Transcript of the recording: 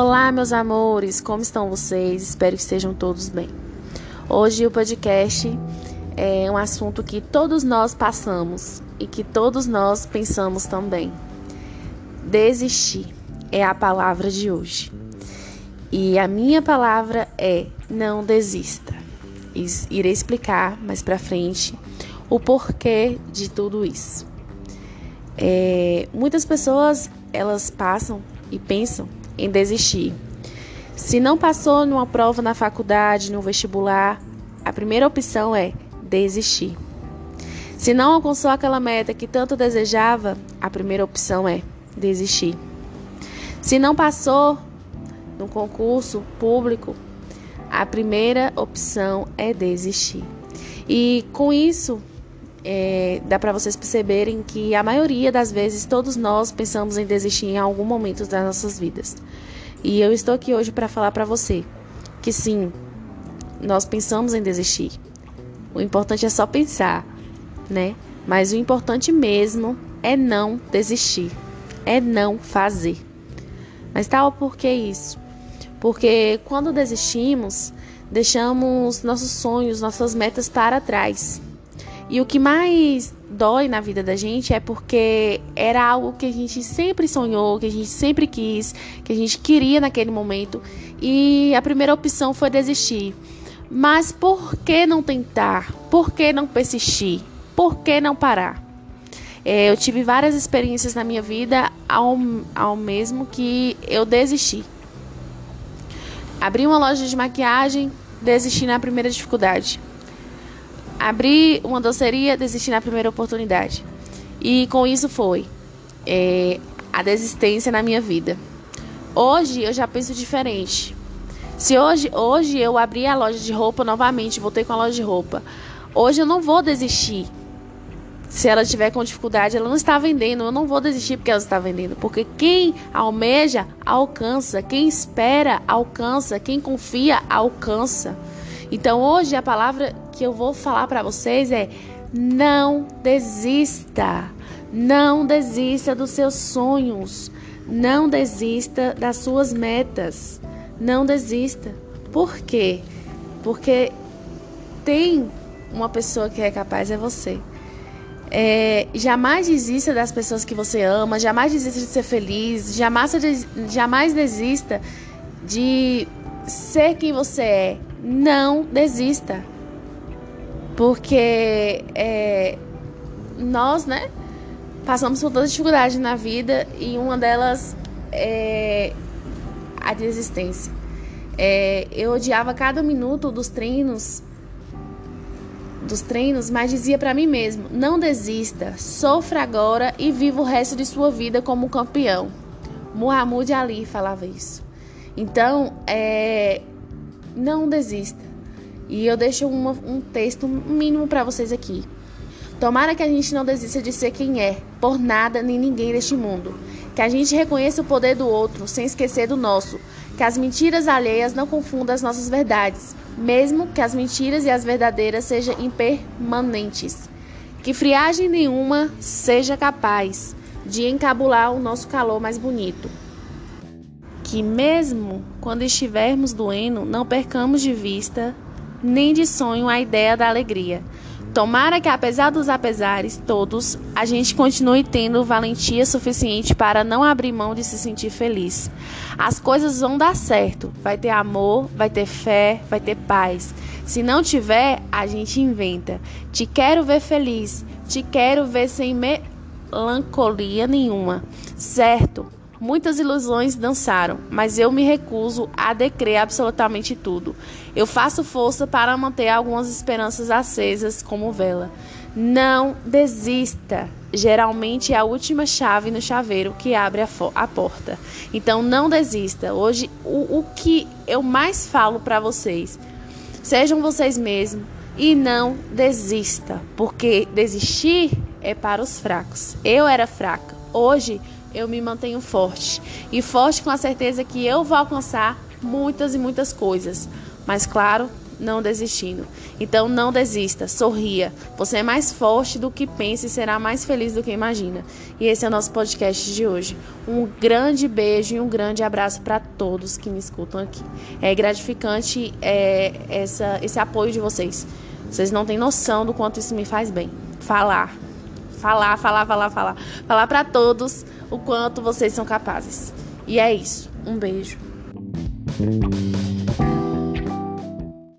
Olá, meus amores, como estão vocês? Espero que estejam todos bem. Hoje o podcast é um assunto que todos nós passamos e que todos nós pensamos também. Desistir é a palavra de hoje. E a minha palavra é não desista. Irei explicar mais para frente o porquê de tudo isso. É, muitas pessoas elas passam e pensam em desistir. Se não passou numa prova na faculdade, no vestibular, a primeira opção é desistir. Se não alcançou aquela meta que tanto desejava, a primeira opção é desistir. Se não passou no concurso público, a primeira opção é desistir. E com isso, é, dá para vocês perceberem que a maioria das vezes todos nós pensamos em desistir em algum momento das nossas vidas. E eu estou aqui hoje para falar para você que sim, nós pensamos em desistir. O importante é só pensar, né? Mas o importante mesmo é não desistir, é não fazer. Mas tal por que isso? Porque quando desistimos, deixamos nossos sonhos, nossas metas para trás. E o que mais dói na vida da gente é porque era algo que a gente sempre sonhou, que a gente sempre quis, que a gente queria naquele momento e a primeira opção foi desistir. Mas por que não tentar? Por que não persistir? Por que não parar? É, eu tive várias experiências na minha vida ao, ao mesmo que eu desisti. Abri uma loja de maquiagem, desisti na primeira dificuldade. Abri uma doceria, desisti na primeira oportunidade. E com isso foi é, a desistência na minha vida. Hoje eu já penso diferente. Se hoje, hoje eu abrir a loja de roupa novamente, voltei com a loja de roupa, hoje eu não vou desistir. Se ela tiver com dificuldade, ela não está vendendo, eu não vou desistir porque ela está vendendo. Porque quem almeja, alcança. Quem espera, alcança. Quem confia, alcança. Então hoje a palavra que eu vou falar para vocês é: não desista. Não desista dos seus sonhos. Não desista das suas metas. Não desista. Por quê? Porque tem uma pessoa que é capaz, é você. É, jamais desista das pessoas que você ama, jamais desista de ser feliz, jamais, jamais desista de ser quem você é. Não desista. Porque é, nós, né, passamos por todas as dificuldades na vida e uma delas é a desistência. É, eu odiava cada minuto dos treinos, dos treinos, mas dizia para mim mesmo: não desista, sofra agora e viva o resto de sua vida como campeão. Muhammad Ali falava isso. Então, é, não desista. E eu deixo uma, um texto mínimo para vocês aqui. Tomara que a gente não desista de ser quem é, por nada nem ninguém deste mundo. Que a gente reconheça o poder do outro, sem esquecer do nosso. Que as mentiras alheias não confundam as nossas verdades, mesmo que as mentiras e as verdadeiras sejam impermanentes. Que friagem nenhuma seja capaz de encabular o nosso calor mais bonito. Que mesmo quando estivermos doendo, não percamos de vista nem de sonho a ideia da alegria Tomara que, apesar dos apesares todos, a gente continue tendo valentia suficiente para não abrir mão de se sentir feliz. As coisas vão dar certo. Vai ter amor, vai ter fé, vai ter paz. Se não tiver, a gente inventa. Te quero ver feliz. Te quero ver sem melancolia nenhuma. Certo? Muitas ilusões dançaram, mas eu me recuso a decrer absolutamente tudo. Eu faço força para manter algumas esperanças acesas como vela. Não desista. Geralmente é a última chave no chaveiro que abre a, a porta. Então não desista. Hoje o, o que eu mais falo para vocês, sejam vocês mesmos e não desista, porque desistir é para os fracos. Eu era fraca. Hoje eu me mantenho forte. E forte com a certeza que eu vou alcançar muitas e muitas coisas. Mas, claro, não desistindo. Então não desista, sorria. Você é mais forte do que pensa e será mais feliz do que imagina. E esse é o nosso podcast de hoje. Um grande beijo e um grande abraço para todos que me escutam aqui. É gratificante é, essa, esse apoio de vocês. Vocês não têm noção do quanto isso me faz bem. Falar, falar, falar, falar, falar. Falar para todos o quanto vocês são capazes. E é isso. Um beijo.